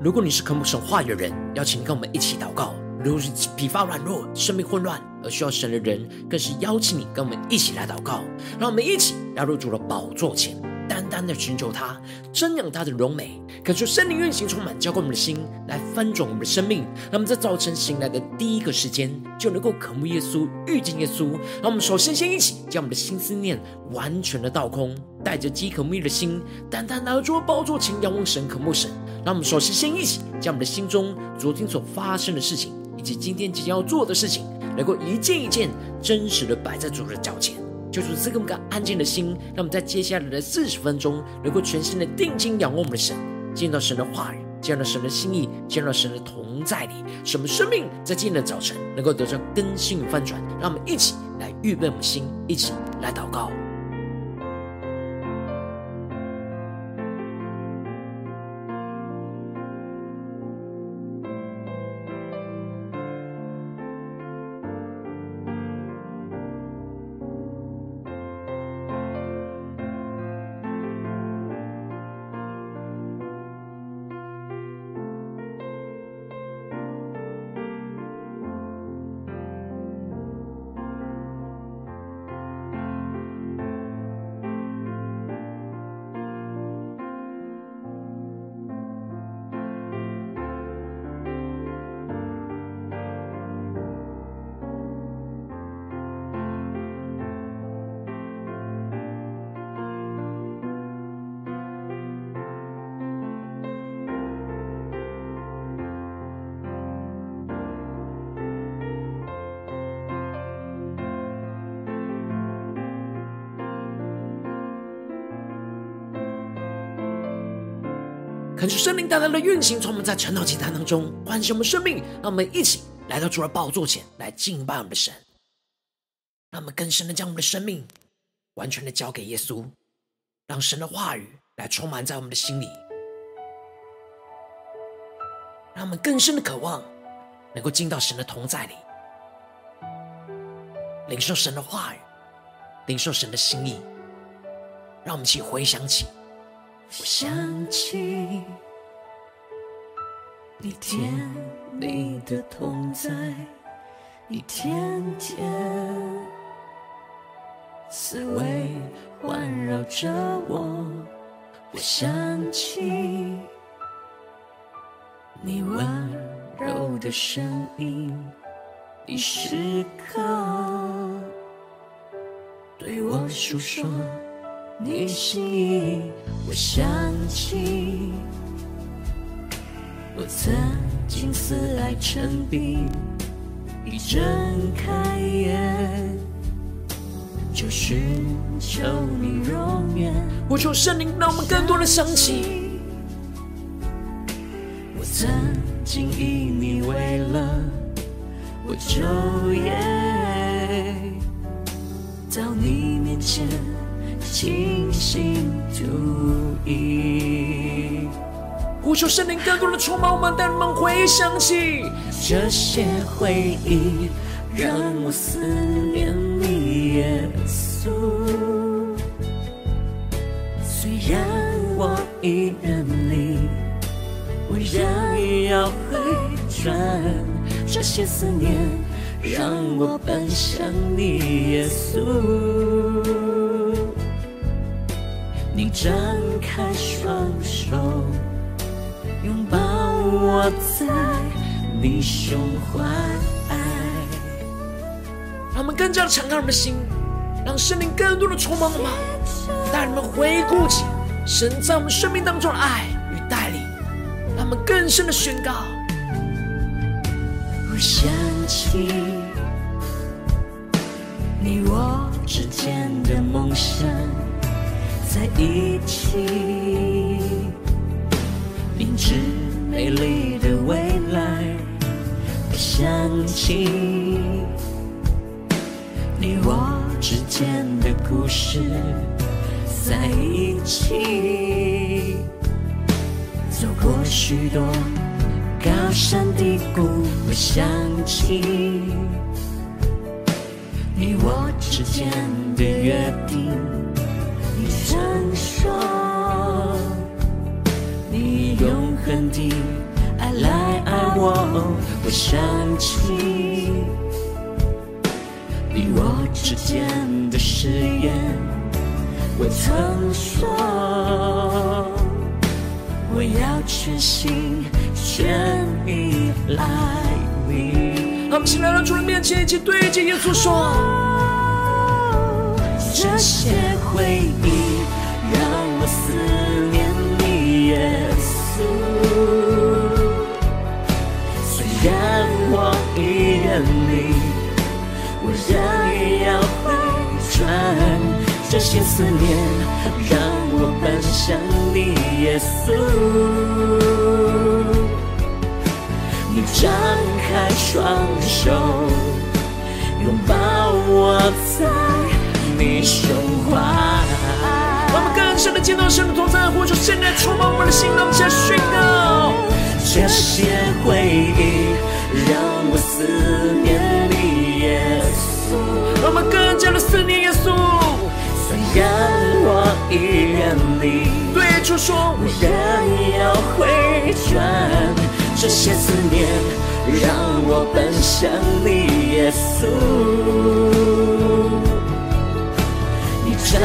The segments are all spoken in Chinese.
如果你是渴慕神话语的人，邀请跟我们一起祷告。如果是疲乏软弱、生命混乱而需要神的人，更是邀请你跟我们一起来祷告。让我们一起来入主的宝座前，单单的寻求他，瞻仰他的荣美，感受圣灵运行充满，浇灌我们的心，来翻转我们的生命。那么在早晨醒来的第一个时间，就能够渴慕耶稣、遇见耶稣。让我们首先先一起将我们的心思念完全的倒空，带着饥渴慕的心，单单来到宝座前仰望神、渴慕神。让我们首先先一起将我们的心中昨天所发生的事情，以及今天即将要做的事情，能够一件一件真实的摆在主的脚前，就是这个安静的心，让我们在接下来的四十分钟，能够全心的定睛仰望我们的神，见到神的话语，见到神的心意，见到神的同在里，使我们生命在今天的早晨能够得到更新与翻转。让我们一起来预备我们心，一起来祷告。恳求圣灵带来的运行，从我们在晨祷祭坛当中唤醒我们生命，让我们一起来到主的宝座前来敬拜我们的神。让我们更深的将我们的生命完全的交给耶稣，让神的话语来充满在我们的心里，让我们更深的渴望能够进到神的同在里，领受神的话语，领受神的心意。让我们一起回想起。我想起你甜蜜的同在，一天天思维环绕着我。我想起你温柔的声音，你时刻对我诉说。你心意，我想起我曾经思爱成病，一睁开眼就寻求你容颜。我求圣灵让我们更多的想起，我曾经以你为乐，我昼夜到你面前。倾心吐意，呼求圣灵更多的充满我们，带我们回想起这些回忆，让我思念你，耶稣。虽然我已远离，我仍要回转。这些思念，让我奔向你，耶稣。你张开双手，拥抱我在你胸怀。让我们更加的敞开我们的心，让圣灵更多的充满我们，带你们回顾起神在我们生命当中的爱与带领，让我们更深的宣告。我想起你我之间的梦想。在一起，明知美丽的未来，我想起你我之间的故事，在一起走过许多高山低谷，我想起你我之间的约定。曾说，你永恒的爱来爱我，我想起你我之间的誓言，我曾说我要全心全意爱你。我们现在到主的面前，一起对着耶稣说，这些回忆让我思念你，耶稣。虽然我已远离，我仍要回转。这些思念让我奔向你，耶稣。你张开双手，拥抱我在你胸怀。我们更深的见到神的同在，呼求圣灵充满我们的心，让我们宣告。这些回忆让我思念你，耶稣。我们更加的思念耶稣。虽然我已远离，对主说，我仍要回转。这些思念让我奔向你，耶稣。张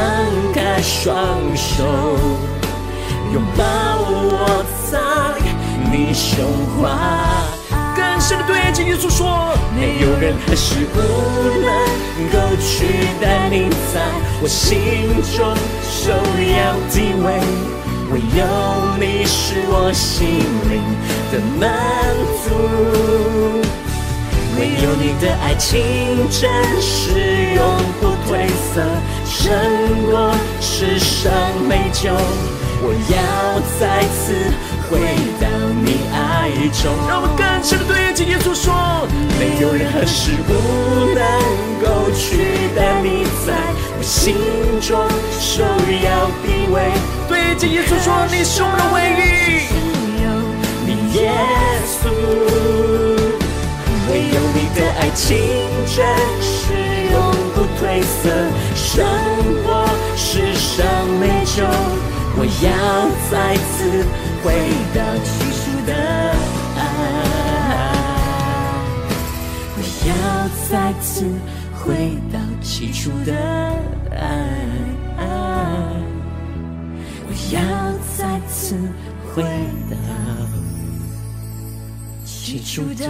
开双手，拥抱我在你胸怀。更深的对着耶稣说：没有人和事物能够取代你在我心中首要地位，唯有你是我心灵的满足，唯有你的爱情真实永不褪色，胜过世上美酒，我要再次。回到你爱中，让我们更深的对着耶稣说：没有任何事物能够取代你在我心中首要地位。对着耶稣说：你是我们的唯一，你耶稣，唯有你的爱情真实永不褪色，胜过世上美酒，我要再次。回到起初的爱，我要再次回到起初的爱，我要再次回到起初的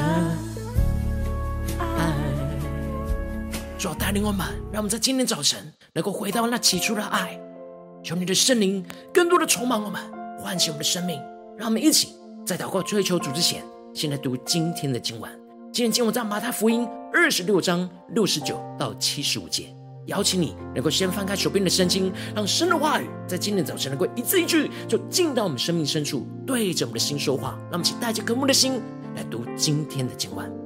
主要带领我们，让我们在今天早晨能够回到那起初的爱，求你的圣灵更多的充满我们。唤醒我们的生命，让我们一起在祷告追求主之前，先来读今天的经文。今天经文在马太福音二十六章六十九到七十五节。邀请你能够先翻开手边的圣经，让神的话语在今天早晨能够一字一句就进到我们生命深处，对着我们的心说话。让我们请带着渴慕的心来读今天的经文。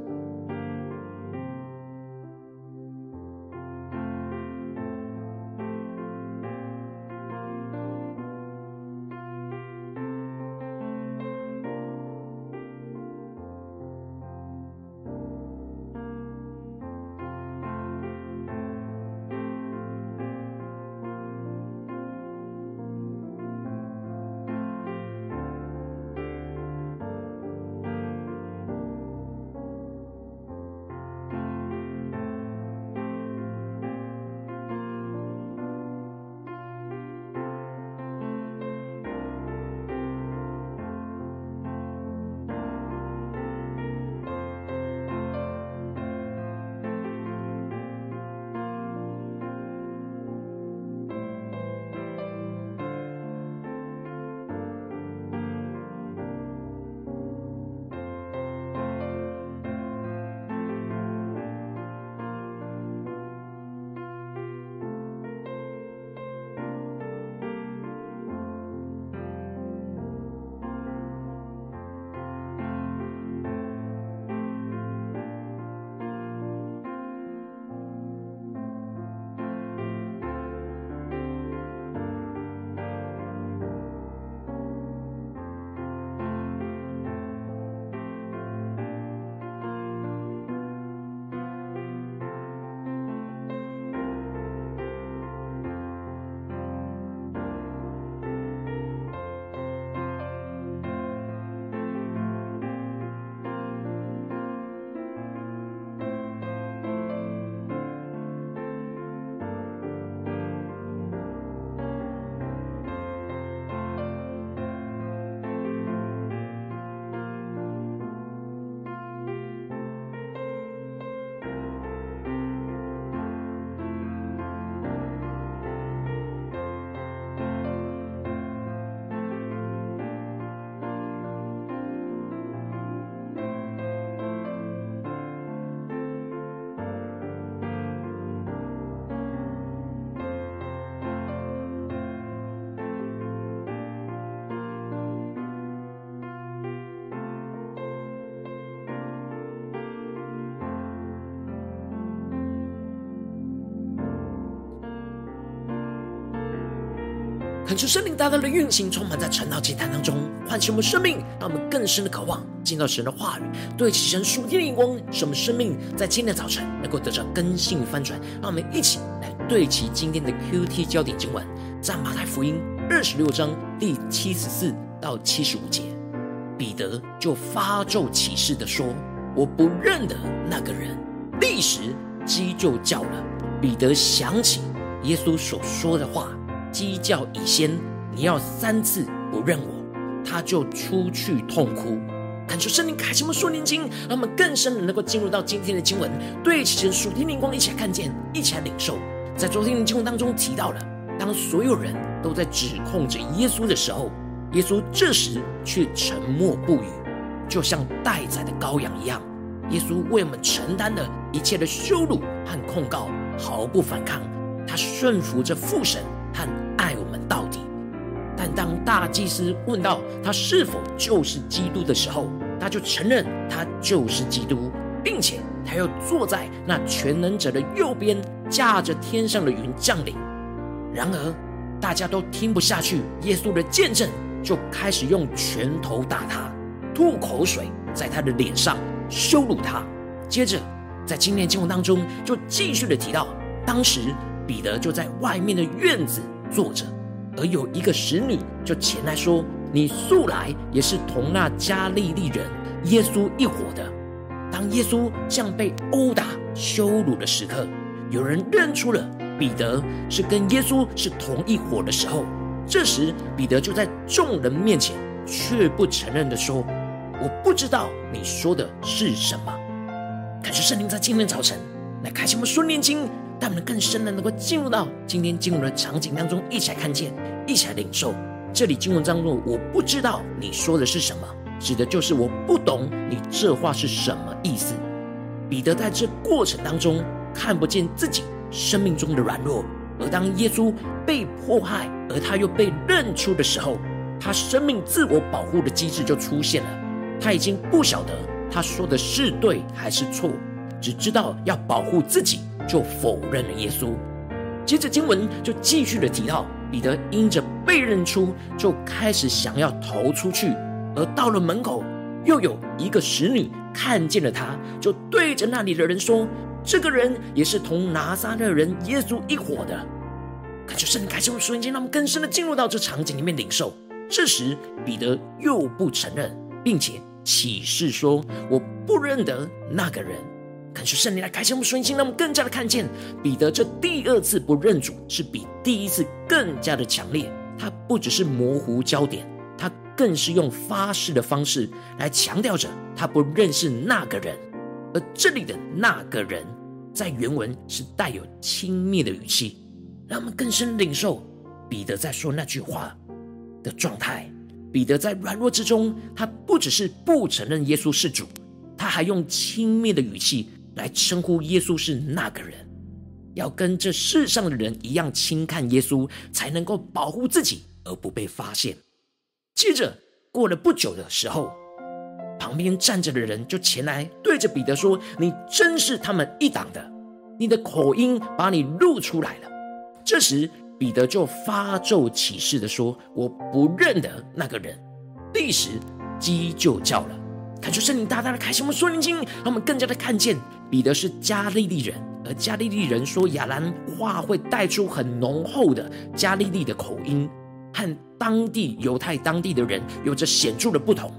恳求圣灵大大的运行，充满在晨祷祭坛当中，唤醒我们生命，让我们更深的渴望进到神的话语，对齐神属天的眼光，使我们生命在今天的早晨能够得到更新与翻转。让我们一起来对齐今天的 QT 焦点经文，在马太福音二十六章第七十四到七十五节，彼得就发咒起誓的说：“我不认得那个人。”立时鸡就叫了。彼得想起耶稣所说的话。鸡叫已先，你要三次不认我，他就出去痛哭。恳求圣灵开启我们属灵经，让我们更深的能够进入到今天的经文，对齐神属天灵光，一起来看见，一起来领受。在昨天的经文当中提到了，当所有人都在指控着耶稣的时候，耶稣这时却沉默不语，就像待宰的羔羊一样。耶稣为我们承担了一切的羞辱和控告，毫不反抗，他顺服着父神。和爱我们到底，但当大祭司问到他是否就是基督的时候，他就承认他就是基督，并且他又坐在那全能者的右边，驾着天上的云降临。然而，大家都听不下去耶稣的见证，就开始用拳头打他，吐口水在他的脸上，羞辱他。接着，在今天经文当中，就继续的提到当时。彼得就在外面的院子坐着，而有一个使女就前来说：“你素来也是同那加利利人耶稣一伙的。”当耶稣像被殴打、羞辱的时刻，有人认出了彼得是跟耶稣是同一伙的时候，这时彼得就在众人面前却不承认的说：“我不知道你说的是什么。”感谢圣灵在今天早晨来开启我们属灵经。但我们更深的能够进入到今天经文的场景当中，一起来看见，一起来领受。这里经文当中，我不知道你说的是什么，指的就是我不懂你这话是什么意思。彼得在这过程当中看不见自己生命中的软弱，而当耶稣被迫害，而他又被认出的时候，他生命自我保护的机制就出现了。他已经不晓得他说的是对还是错，只知道要保护自己。就否认了耶稣。接着经文就继续的提到，彼得因着被认出，就开始想要逃出去。而到了门口，又有一个使女看见了他，就对着那里的人说：“这个人也是同拿撒勒人耶稣一伙的。”感觉圣灵开启我们瞬间，让我们更深的进入到这场景里面领受。这时彼得又不承认，并且起誓说：“我不认得那个人。”感谢圣灵来开启我们顺心，让我们更加的看见彼得这第二次不认主是比第一次更加的强烈。他不只是模糊焦点，他更是用发誓的方式来强调着他不认识那个人。而这里的那个人，在原文是带有轻蔑的语气，让我们更深领受彼得在说那句话的状态。彼得在软弱之中，他不只是不承认耶稣是主，他还用轻蔑的语气。来称呼耶稣是那个人，要跟这世上的人一样轻看耶稣，才能够保护自己而不被发现。接着过了不久的时候，旁边站着的人就前来对着彼得说：“你真是他们一党的，你的口音把你露出来了。”这时彼得就发咒起誓的说：“我不认得那个人。”立时鸡就叫了。感谢圣灵大大的开启我们属灵经，让我们更加的看见。彼得是加利利人，而加利利人说亚兰话会带出很浓厚的加利利的口音，和当地犹太当地的人有着显著的不同。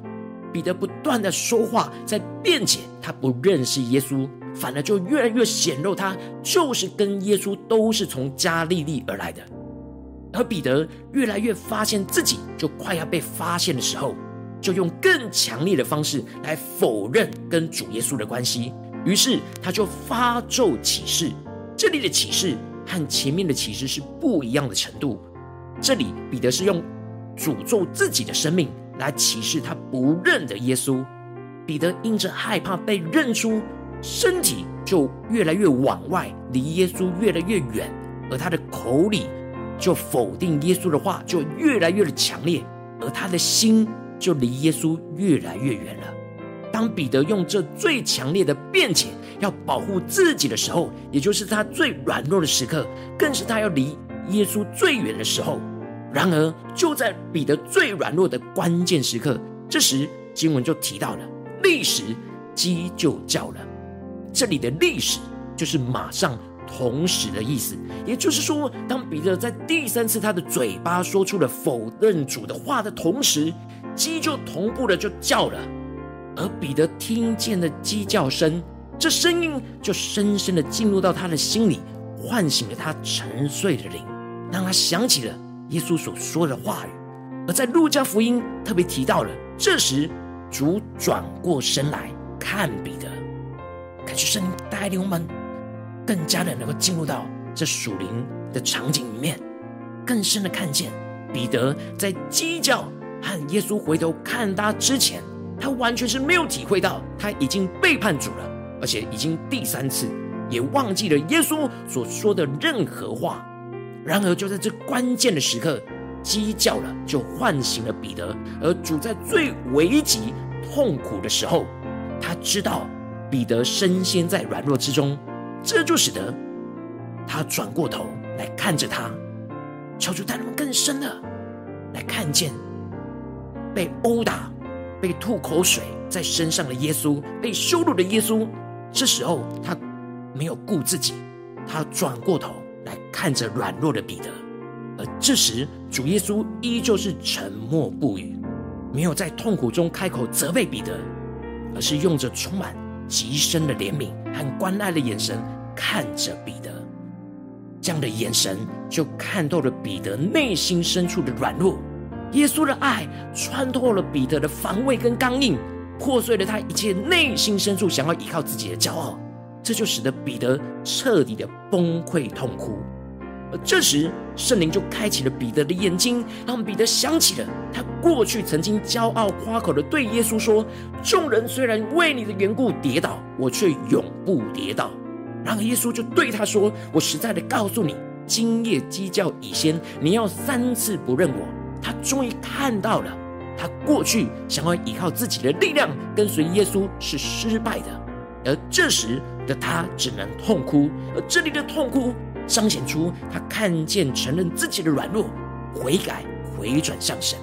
彼得不断的说话，在辩解他不认识耶稣，反而就越来越显露他就是跟耶稣都是从加利利而来的。而彼得越来越发现自己就快要被发现的时候，就用更强烈的方式来否认跟主耶稣的关系。于是他就发咒起誓，这里的起誓和前面的起誓是不一样的程度。这里彼得是用诅咒自己的生命来起誓他不认得耶稣。彼得因着害怕被认出，身体就越来越往外，离耶稣越来越远，而他的口里就否定耶稣的话就越来越的强烈，而他的心就离耶稣越来越远了。当彼得用这最强烈的辩解要保护自己的时候，也就是他最软弱的时刻，更是他要离耶稣最远的时候。然而，就在彼得最软弱的关键时刻，这时经文就提到了立时鸡就叫了。这里的历史就是马上、同时的意思。也就是说，当彼得在第三次他的嘴巴说出了否认主的话的同时，鸡就同步的就叫了。而彼得听见的鸡叫声，这声音就深深的进入到他的心里，唤醒了他沉睡的灵，让他想起了。耶稣所说的话语，而在路加福音特别提到了，这时主转过身来看彼得，感谢圣灵带领我们，更加的能够进入到这属灵的场景里面，更深的看见彼得在鸡叫和耶稣回头看他之前，他完全是没有体会到他已经背叛主了，而且已经第三次也忘记了耶稣所说的任何话。然而，就在这关键的时刻，鸡叫了，就唤醒了彼得。而主在最危急、痛苦的时候，他知道彼得深陷在软弱之中，这就使得他转过头来看着他，求主带他们更深的来看见被殴打、被吐口水在身上的耶稣，被羞辱的耶稣。这时候，他没有顾自己，他转过头。来看着软弱的彼得，而这时主耶稣依旧是沉默不语，没有在痛苦中开口责备彼得，而是用着充满极深的怜悯和关爱的眼神看着彼得。这样的眼神就看透了彼得内心深处的软弱。耶稣的爱穿透了彼得的防卫跟刚硬，破碎了他一切内心深处想要依靠自己的骄傲。这就使得彼得彻底的崩溃痛哭，而这时圣灵就开启了彼得的眼睛，让彼得想起了他过去曾经骄傲夸口的对耶稣说：“众人虽然为你的缘故跌倒，我却永不跌倒。”然而耶稣就对他说：“我实在的告诉你，今夜鸡叫以先，你要三次不认我。”他终于看到了，他过去想要依靠自己的力量跟随耶稣是失败的。而这时的他只能痛哭，而这里的痛哭彰显出他看见、承认自己的软弱，悔改、回转向神。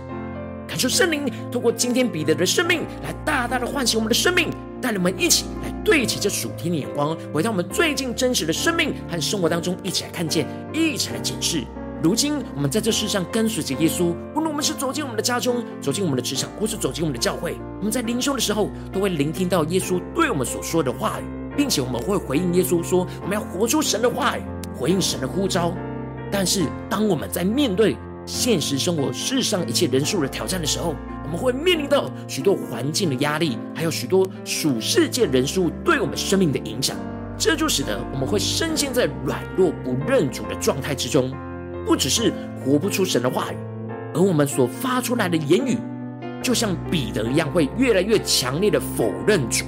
感受圣灵透过今天彼得的生命，来大大的唤醒我们的生命，带领我们一起来对齐这属天的眼光，回到我们最近真实的生命和生活当中，一起来看见，一起来检视。如今，我们在这世上跟随着耶稣，无论我们是走进我们的家中，走进我们的职场，或是走进我们的教会，我们在灵修的时候，都会聆听到耶稣对我们所说的话语，并且我们会回应耶稣说，我们要活出神的话语，回应神的呼召。但是，当我们在面对现实生活世上一切人数的挑战的时候，我们会面临到许多环境的压力，还有许多属世界人数对我们生命的影响，这就使得我们会深陷在软弱不认主的状态之中。不只是活不出神的话语，而我们所发出来的言语，就像彼得一样，会越来越强烈的否认主。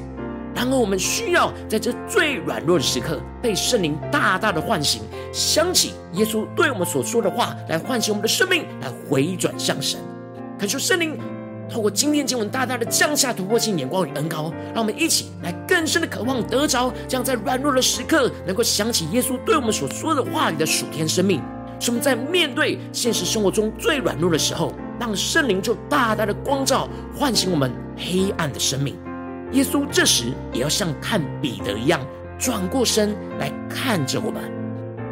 然而，我们需要在这最软弱的时刻，被圣灵大大的唤醒，想起耶稣对我们所说的话，来唤醒我们的生命，来回转向神。恳求圣灵透过今天经文，大大的降下突破性眼光与恩膏，让我们一起来更深的渴望得着，这样在软弱的时刻，能够想起耶稣对我们所说的话语的属天生命。是我们在面对现实生活中最软弱的时候，让圣灵就大大的光照，唤醒我们黑暗的生命。耶稣这时也要像看彼得一样，转过身来看着我们，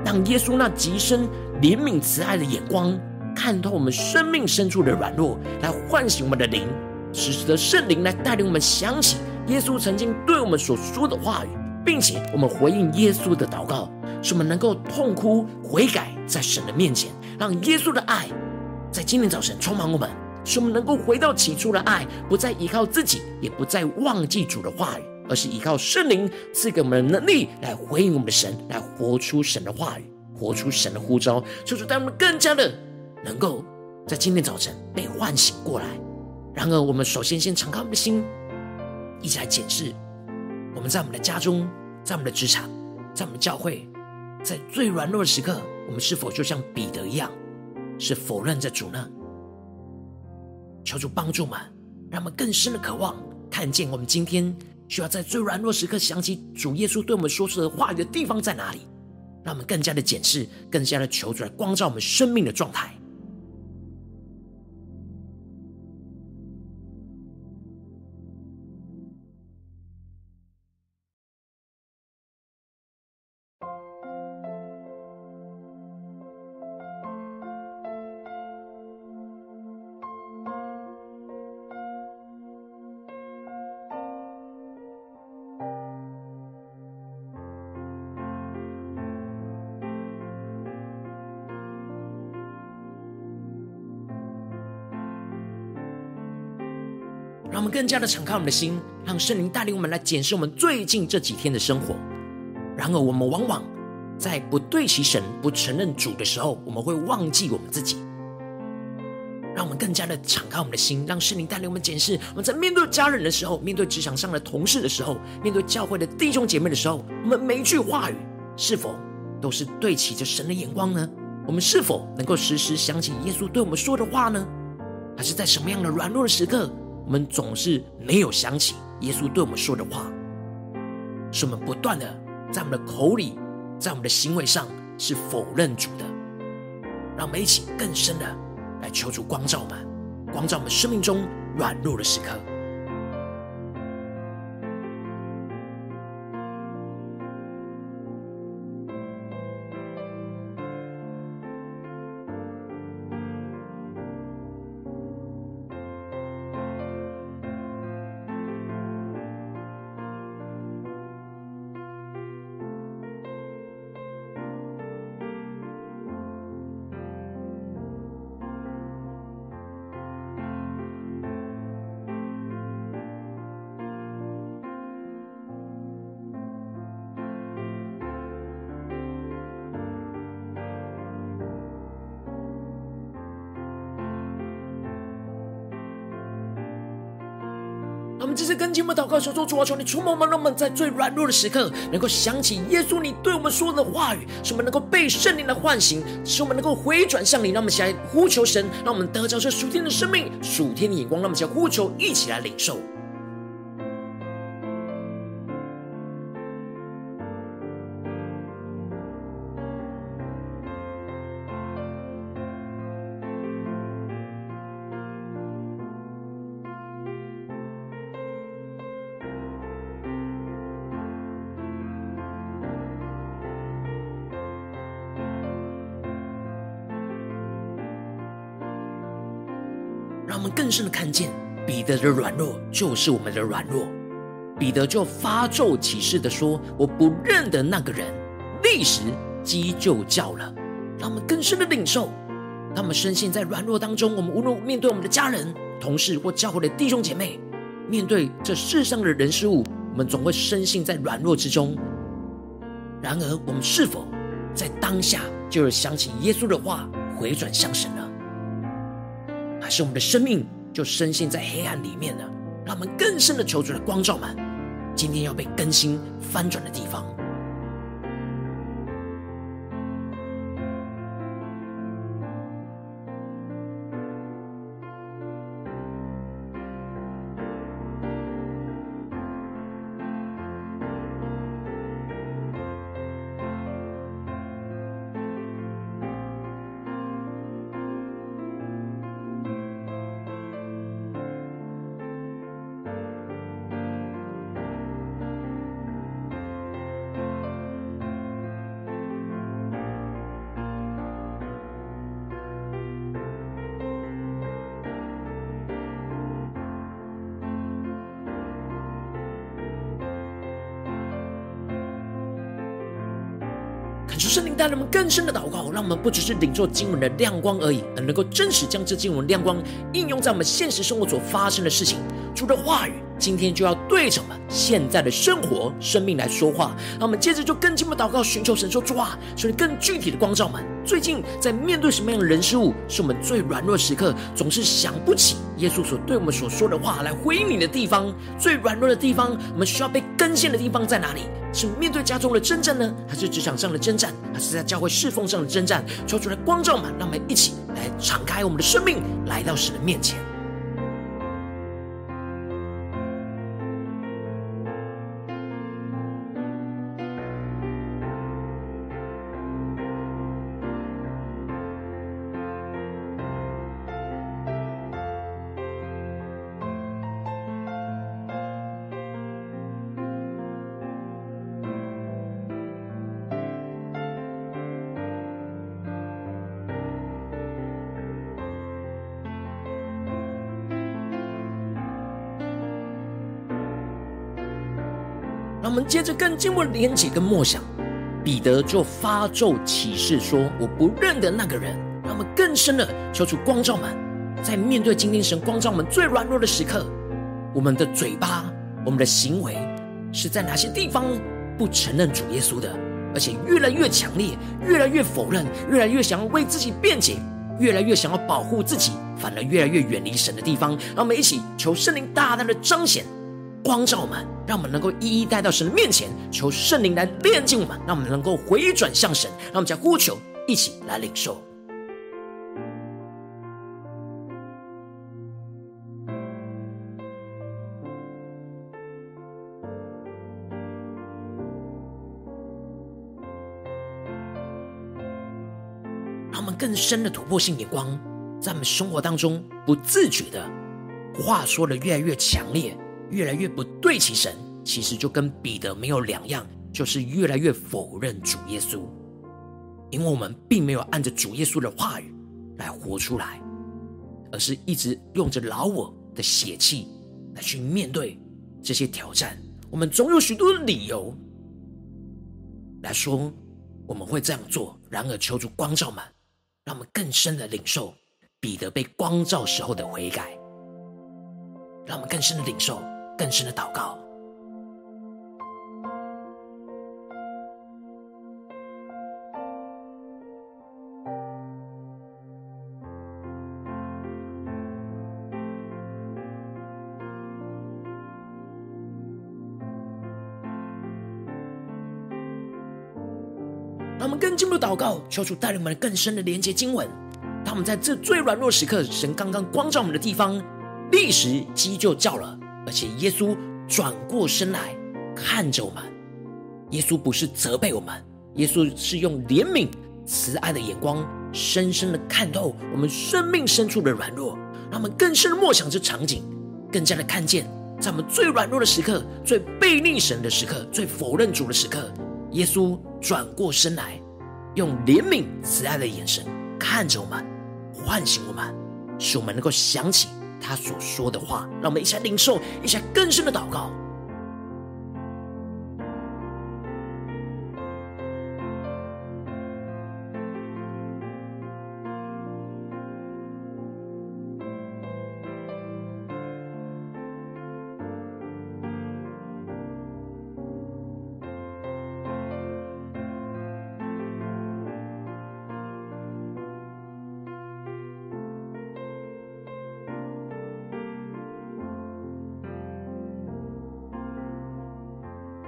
让耶稣那极深怜悯慈爱的眼光，看透我们生命深处的软弱，来唤醒我们的灵，使得圣灵来带领我们想起耶稣曾经对我们所说的话语。并且我们回应耶稣的祷告，使我们能够痛哭悔改，在神的面前，让耶稣的爱在今天早晨充满我们，使我们能够回到起初的爱，不再依靠自己，也不再忘记主的话语，而是依靠圣灵赐给我们的能力来回应我们的神，来活出神的话语，活出神的呼召，就是让我们更加的能够在今天早晨被唤醒过来。然而，我们首先先敞开我们的心，一起来检视。我们在我们的家中，在我们的职场，在我们的教会，在最软弱的时刻，我们是否就像彼得一样，是否认着主呢？求主帮助我们，让我们更深的渴望看见我们今天需要在最软弱时刻想起主耶稣对我们说出的话语的地方在哪里，让我们更加的检视，更加的求主来光照我们生命的状态。更加的敞开我们的心，让圣灵带领我们来检视我们最近这几天的生活。然而，我们往往在不对齐神、不承认主的时候，我们会忘记我们自己。让我们更加的敞开我们的心，让圣灵带领我们检视：我们在面对家人的时候，面对职场上的同事的时候，面对教会的弟兄姐妹的时候，我们每一句话语是否都是对齐着神的眼光呢？我们是否能够时时想起耶稣对我们说的话呢？还是在什么样的软弱的时刻，我们总是没有想起耶稣对我们说的话？是我们不断的在我们的口里，在我们的行为上是否认主的？让我们一起更深的。来求主光照吧，光照我们生命中软弱的时刻。们这次跟进我们祷告，求主主啊，求你触摸我们，让我们在最软弱的时刻，能够想起耶稣你对我们说的话语，使我们能够被圣灵来唤醒，使我们能够回转向你。让我们起来呼求神，让我们得着这属天的生命、属天的眼光。让我们起来呼求，一起来领受。让我们更深的看见彼得的软弱就是我们的软弱。彼得就发咒起誓的说：“我不认得那个人。”立时鸡就叫了。让我们更深的领受，他们深陷在软弱当中，我们无论面对我们的家人、同事或教会的弟兄姐妹，面对这世上的人事物，我们总会深陷在软弱之中。然而，我们是否在当下就是想起耶稣的话，回转向神呢？还是我们的生命就深陷在黑暗里面呢？让我们更深的求主的光照们，今天要被更新翻转的地方。求圣灵带领我们更深的祷告，让我们不只是领受经文的亮光而已，而能够真实将这经文亮光应用在我们现实生活所发生的事情。主的话语今天就要对着我们现在的生活、生命来说话。让我们接着就更进一步祷告，寻求神说：主啊，求你更具体的光照我们。最近在面对什么样的人事物，是我们最软弱时刻，总是想不起耶稣所对我们所说的话来回应你的地方。最软弱的地方，我们需要被更新的地方在哪里？是面对家中的征战呢，还是职场上的征战，还是在教会侍奉上的征战？求主来光照们，让我们一起来敞开我们的生命，来到神的面前。接着更进一步连结跟默想，彼得就发咒起誓说：“我不认得那个人。”让我们更深的求主光照们，在面对今天神光照们最软弱的时刻，我们的嘴巴、我们的行为是在哪些地方不承认主耶稣的，而且越来越强烈，越来越否认，越来越想要为自己辩解，越来越想要保护自己，反而越来越远离神的地方。让我们一起求圣灵大大的彰显。光照我们，让我们能够一一带到神的面前，求圣灵来炼净我们，让我们能够回转向神，让我们将呼求一起来领受。让我们更深的突破性眼光，在我们生活当中不自觉的话说的越来越强烈。越来越不对齐神，其实就跟彼得没有两样，就是越来越否认主耶稣，因为我们并没有按着主耶稣的话语来活出来，而是一直用着老我的血气来去面对这些挑战。我们总有许多的理由来说我们会这样做，然而求主光照们，让我们更深的领受彼得被光照时候的悔改，让我们更深的领受。更深的祷告，让我们更进入祷告，求主带领我们更深的连接经文。他们在这最软弱时刻，神刚刚光照我们的地方，立时鸡就叫了。而且耶稣转过身来看着我们，耶稣不是责备我们，耶稣是用怜悯、慈爱的眼光，深深的看透我们生命深处的软弱，让我们更深的默想这场景，更加的看见，在我们最软弱的时刻、最背逆神的时刻、最否认主的时刻，耶稣转过身来，用怜悯、慈爱的眼神看着我们，唤醒我们，使我们能够想起。他所说的话，让我们一起来领受，一下更深的祷告。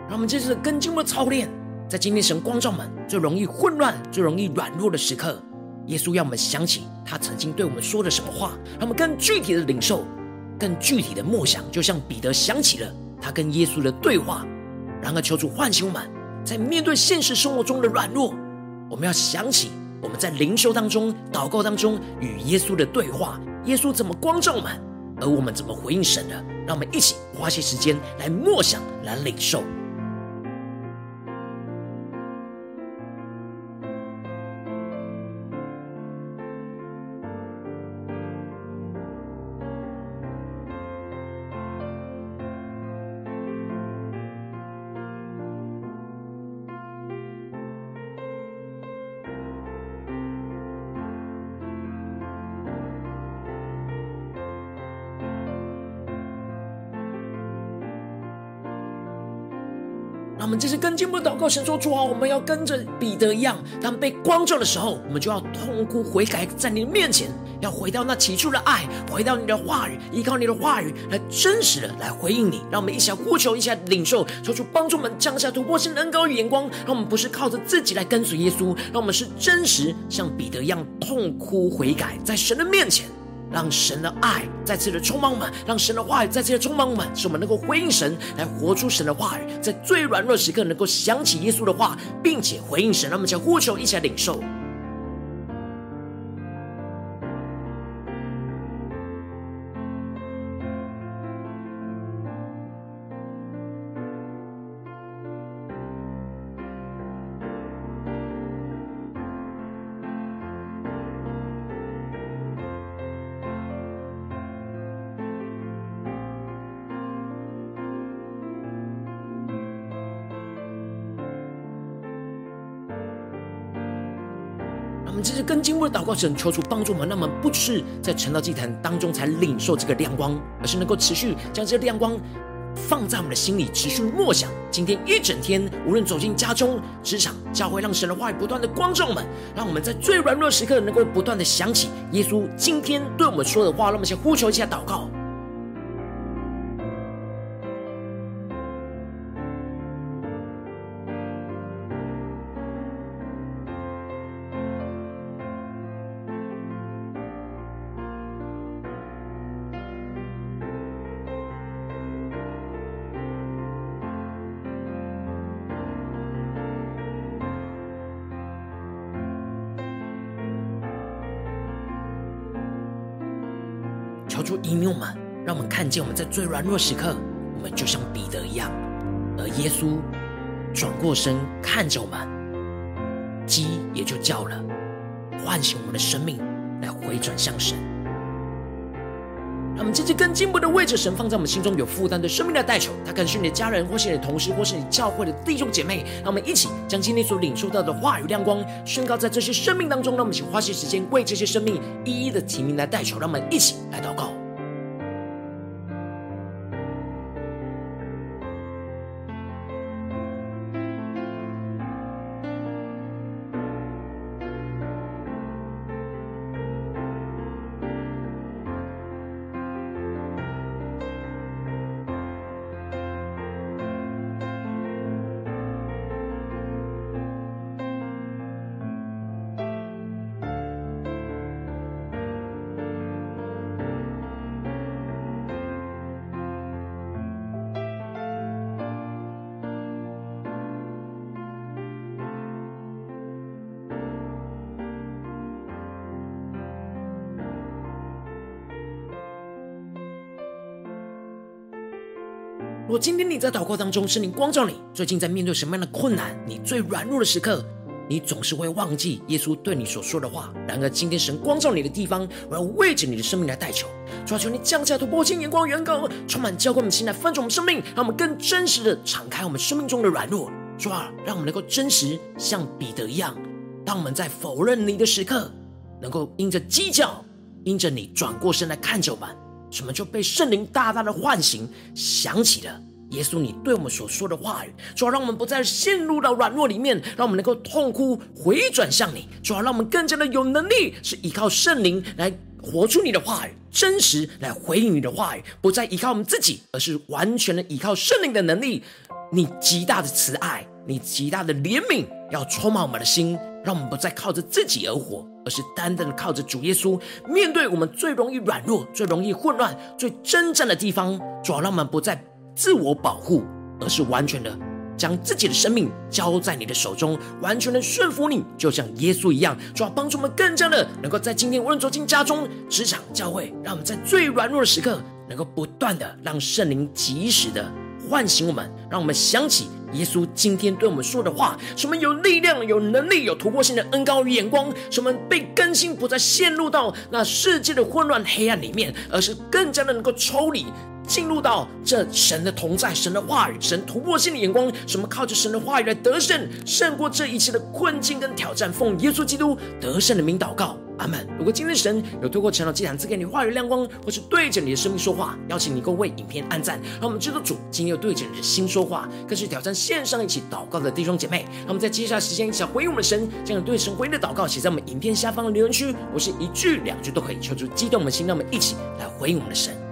让我们接着更进一步的操练，在今天神光照们最容易混乱、最容易软弱的时刻，耶稣要我们想起他曾经对我们说的什么话，让我们更具体的领受、更具体的默想，就像彼得想起了他跟耶稣的对话。然而，求主唤醒我们，在面对现实生活中的软弱，我们要想起我们在灵修当中、祷告当中与耶稣的对话，耶稣怎么光照我们，而我们怎么回应神的。让我们一起花些时间来默想、来领受。进一步祷告，神说主啊，我们要跟着彼得一样，当被光照的时候，我们就要痛哭悔改，在你的面前，要回到那起初的爱，回到你的话语，依靠你的话语来真实的来回应你。让我们一起来呼求，一起来领受，求主帮助我们降下突破性恩膏与眼光，让我们不是靠着自己来跟随耶稣，让我们是真实像彼得一样痛哭悔改，在神的面前。让神的爱再次的充满我们，让神的话语再次的充满我们，使我们能够回应神，来活出神的话语，在最软弱时刻能够想起耶稣的话，并且回应神。让我们将呼求一起来领受。更进一步的祷告，神求主帮助我们，那么，不只是在成道祭坛当中才领受这个亮光，而是能够持续将这个亮光放在我们的心里，持续默想。今天一整天，无论走进家中、职场、教会，让神的话语不断的光照们，让我们在最软弱时刻，能够不断的想起耶稣今天对我们说的话。那么先呼求一下祷告。求主引领我们，让我们看见我们在最软弱时刻，我们就像彼得一样，而耶稣转过身看着我们，鸡也就叫了，唤醒我们的生命来回转向神。让我们积极更进步的为着神放在我们心中有负担的生命的代求，他可能是你的家人，或是你的同事，或是你教会的弟兄姐妹。让我们一起将今天所领受到的话语亮光宣告在这些生命当中。让我们请花些时间为这些生命一一的提名来代求。让我们一起来祷告。今天你在祷告当中，圣灵光照你，最近在面对什么样的困难？你最软弱的时刻，你总是会忘记耶稣对你所说的话。然而，今天神光照你的地方，我要为着你的生命来代求。主啊，求你降下突破性眼光，远高，充满教灌我们心来翻转我们生命，让我们更真实的敞开我们生命中的软弱。主啊，让我们能够真实像彼得一样，当我们在否认你的时刻，能够因着鸡叫，因着你转过身来看着我们。什么就被圣灵大大的唤醒，想起了耶稣你对我们所说的话语，主要让我们不再陷入到软弱里面，让我们能够痛哭回转向你，主要让我们更加的有能力，是依靠圣灵来活出你的话语，真实来回应你的话语，不再依靠我们自己，而是完全的依靠圣灵的能力，你极大的慈爱，你极大的怜悯，要充满我们的心。让我们不再靠着自己而活，而是单单的靠着主耶稣。面对我们最容易软弱、最容易混乱、最挣扎的地方，主要让我们不再自我保护，而是完全的将自己的生命交在你的手中，完全的顺服你，就像耶稣一样。主要帮助我们更加的能够在今天无论走进家中、职场、教会，让我们在最软弱的时刻，能够不断的让圣灵及时的唤醒我们，让我们想起。耶稣今天对我们说的话，使我们有力量、有能力、有突破性的恩膏与眼光，使我们被更新，不再陷入到那世界的混乱黑暗里面，而是更加的能够抽离，进入到这神的同在、神的话语、神突破性的眼光，使我们靠着神的话语来得胜，胜过这一切的困境跟挑战。奉耶稣基督得胜的名祷告。阿门。如果今天神有透过晨祷祭坛赐给你话语亮光，或是对着你的生命说话，邀请你够为影片按赞，让我们知道主今天又对着你的心说话，更是挑战线上一起祷告的弟兄姐妹。让我们在接下来时间一起回应我们的神，将对神回应的祷告写在我们影片下方的留言区，我是一句两句都可以，求主激动我们的心，让我们一起来回应我们的神。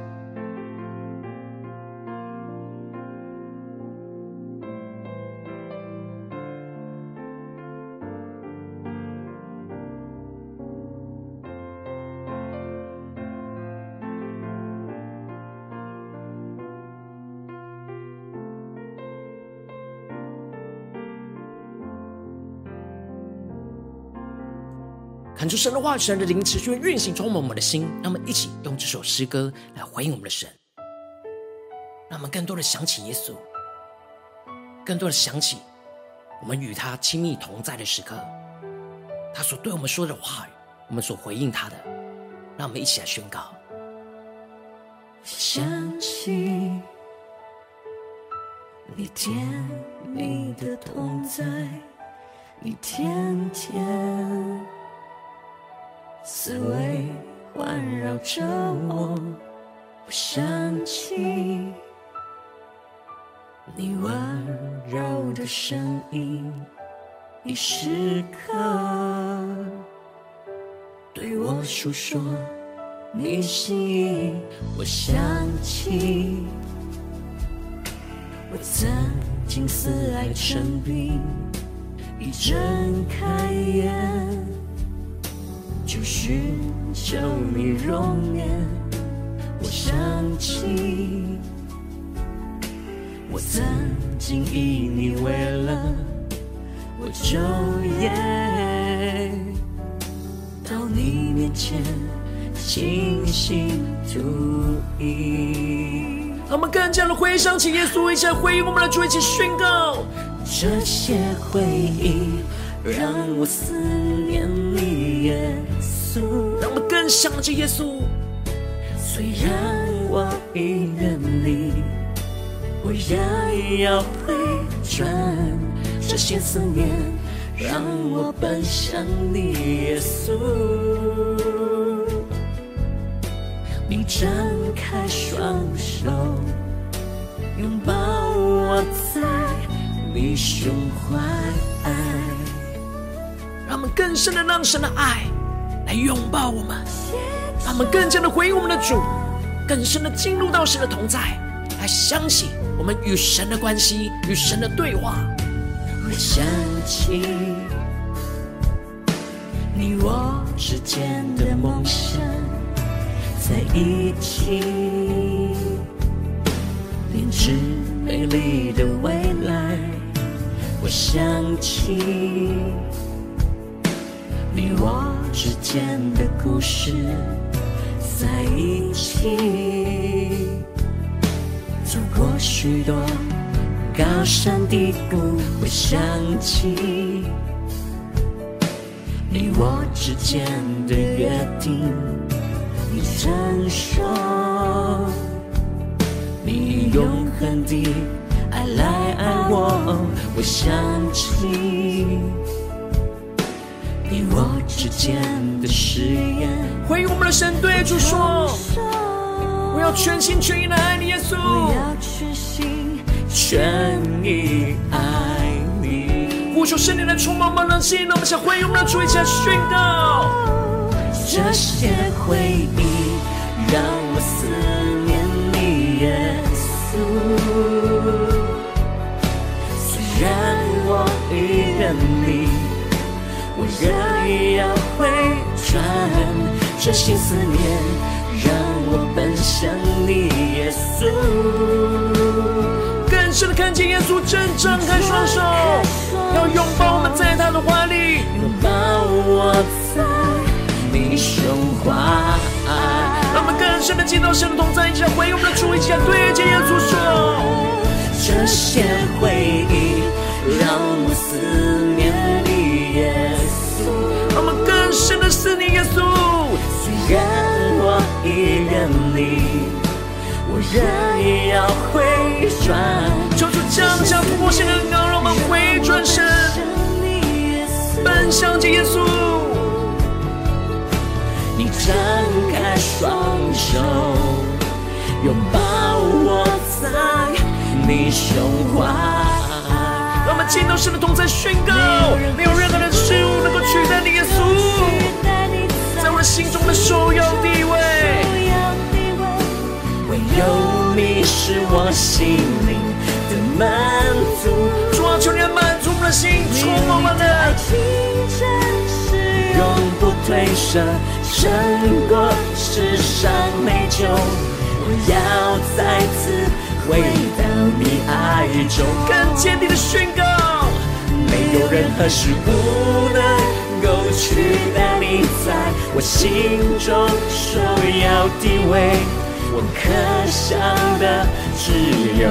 看出神的话语，神的灵持续运行，充满我们的心。让我们一起用这首诗歌来回应我们的神，让我们更多的想起耶稣，更多的想起我们与他亲密同在的时刻，他所对我们说的话语，我们所回应他的。让我们一起来宣告：想起你甜蜜的同在，你天天。思维环绕着我，我想起你温柔的声音，你时刻对我诉说你心意。我想起我曾经似爱成病，一睁开眼。就寻求你容颜，我想起我曾经以你为乐，我昼夜到你面前倾心吐意。他们更加的回想起耶稣，一起回应我们的主，一起宣告这些回忆，让我思念你，耶。稣。让我们更想着耶稣。虽然我已远离，我也要回转。这些思念让我奔向你，耶稣。你张开双手，拥抱我在你胸怀。让我们更深的让神的爱来拥抱我们，让我们更加的回应我们的主，更深的进入到神的同在，来相信我们与神的关系，与神的对话。我想起你我之间的梦想，在一起，编织美丽的未来。我想起。你我之间的故事，在一起走过许多高山低谷，会想起你我之间的约定。你曾说，你以永恒的爱来爱我，我想起。你我之间的誓言，回应我们的神对主说：“我要全心全意的爱你，耶稣。我要全心全意爱你。”呼求圣灵来充满我们的心，让我们想回应我们的主，一起来宣告。这些回忆让我思念你，耶稣。虽然我已远离。我仍要回转，这些思念让我奔向你，耶稣。更深的看见耶稣正张开双手，要拥抱我们在他的怀里，拥抱我在你胸怀。让我们更深的见到神的同在，一起来回应我们的主，一起来对着耶稣说：这些回忆让我思念深的思念耶稣，虽然我已远离，我仍要回转。求主降下突破性的恩膏，让我们回转身，奔向耶稣。你张开双手，拥抱我在你胸怀。让我们见到神的同在宣告，没有任何的事物能够取代你耶稣。心中的首要地位，唯有你是我心灵的满足。主啊，求你满足我们的心，触摸我们的爱情，永不褪色，胜过世上美酒。我要再次回到你爱中，更坚定的宣告，没有任何事不能。够取代你在我心中首要地位，我可想的只有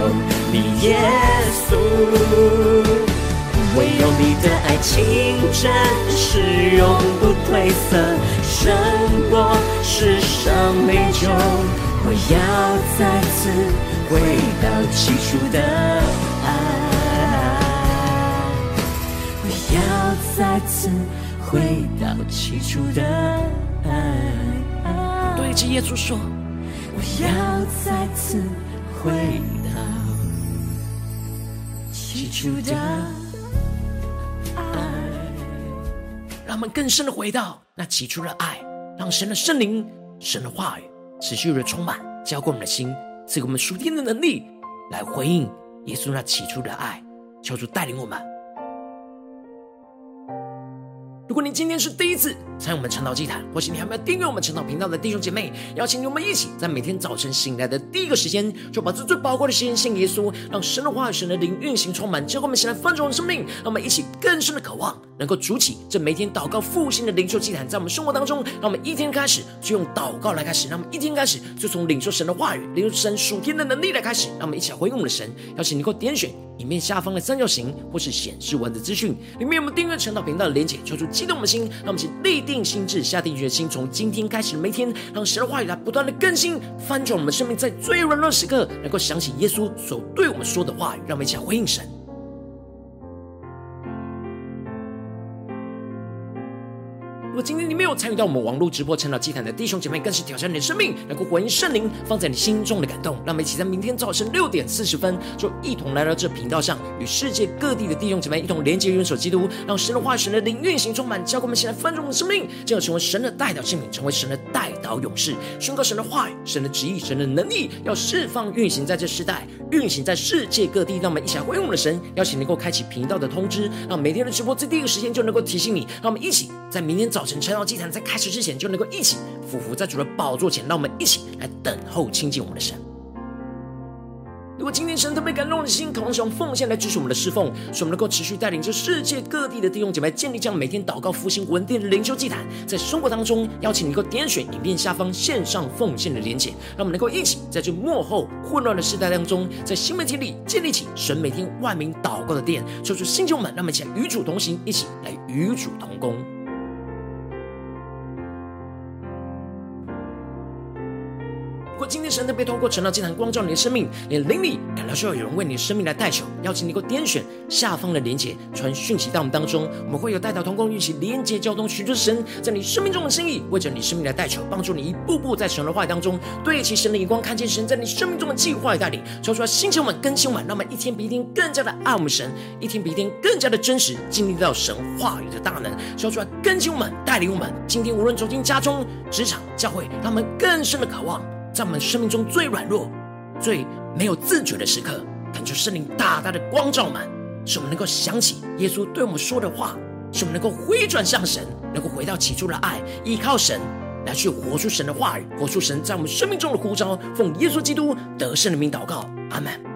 你耶稣。唯有你的爱情真实，永不褪色，胜过世上美酒。我要再次回到起初的爱，我要再次。回到起初的爱。对着耶稣说：“我要再次回到起初的爱。”让我们更深的回到那起初的爱，让神的圣灵、神的话语持续的充满，浇灌我们的心，赐给我们属天的能力，来回应耶稣那起初的爱。求主带领我们。如果你今天是第一次参与我们晨祷祭坛，或是你还没有订阅我们晨祷频道的弟兄姐妹，邀请你我们一起在每天早晨醒来的第一个时间，就把这最宝贵的时间献给耶稣，让神的话语、神的灵运行充满，之后我们醒来丰盛的生命。让我们一起更深的渴望，能够筑起这每天祷告复兴的灵修祭坛，在我们生活当中。让我们一天开始就用祷告来开始，让我们一天开始就从领受神的话语、领受神属天的能力来开始。让我们一起来回应我们的神，邀请你能够点选影片下方的三角形，或是显示文字资讯里面有我们订阅晨祷频道的连结，求出激动的心，让我们一起立定心志，下定决心，从今天开始每天，让神的话语来不断的更新翻转我们生命，在最软弱时刻，能够想起耶稣所对我们说的话语，让我们一起来回应神。如果今天你没有参与到我们网络直播晨祷祭坛的弟兄姐妹，更是挑战你的生命，能够回应圣灵放在你心中的感动。让我们一起在明天早晨六点四十分，就一同来到这频道上，与世界各地的弟兄姐妹一同连接、元首基督，让神的话语、神的灵运行充满，教灌我们现在丰盛的生命，进而成为神的代表器皿，成为神的代祷勇士，宣告神的话语、神的旨意、神的能力，要释放运行在这世代，运行在世界各地。让我们一起来回应我们的神，邀请能够开启频道的通知，让每天的直播在第一个时间就能够提醒你。让我们一起在明天早。晨祷祭坛在开始之前，就能够一起俯伏在主的宝座前，让我们一起来等候亲近我们的神。如果今天神特别感动的心，渴望使用奉献来支持我们的侍奉，使我们能够持续带领着世界各地的弟兄姐妹建立这样每天祷告复兴稳定的灵修祭坛，在生活当中邀请你能够点选影片下方线上奉献的连结，让我们能够一起在这幕后混乱的时代当中，在新媒体里建立起神每天万名祷告的殿，说出新旧们，让我们一起与主同行，一起来与主同工。天神特别透过晨祷祭坛光照你的生命，你的灵里感到需要有人为你的生命来代求，邀请你能够点选下方的连结，传讯息到我们当中，我们会有带到同工一起连接交通，寻求神在你生命中的心意，为着你生命来代求，帮助你一步步在神的话语当中对齐神的眼光，看见神在你生命中的计划与带领，说出来星球们更新们，让我们一天比一天更加的爱我们神，一天比一天更加的真实，经历到神话语的大能，说出来更新我们，带领我们，今天无论走进家中、职场、教会，让我们更深的渴望。在我们生命中最软弱、最没有自觉的时刻，恳求圣灵大大的光照满，使我们能够想起耶稣对我们说的话，使我们能够回转向神，能够回到起初的爱，依靠神来去活出神的话语，活出神在我们生命中的呼召。奉耶稣基督得胜的名祷告，阿门。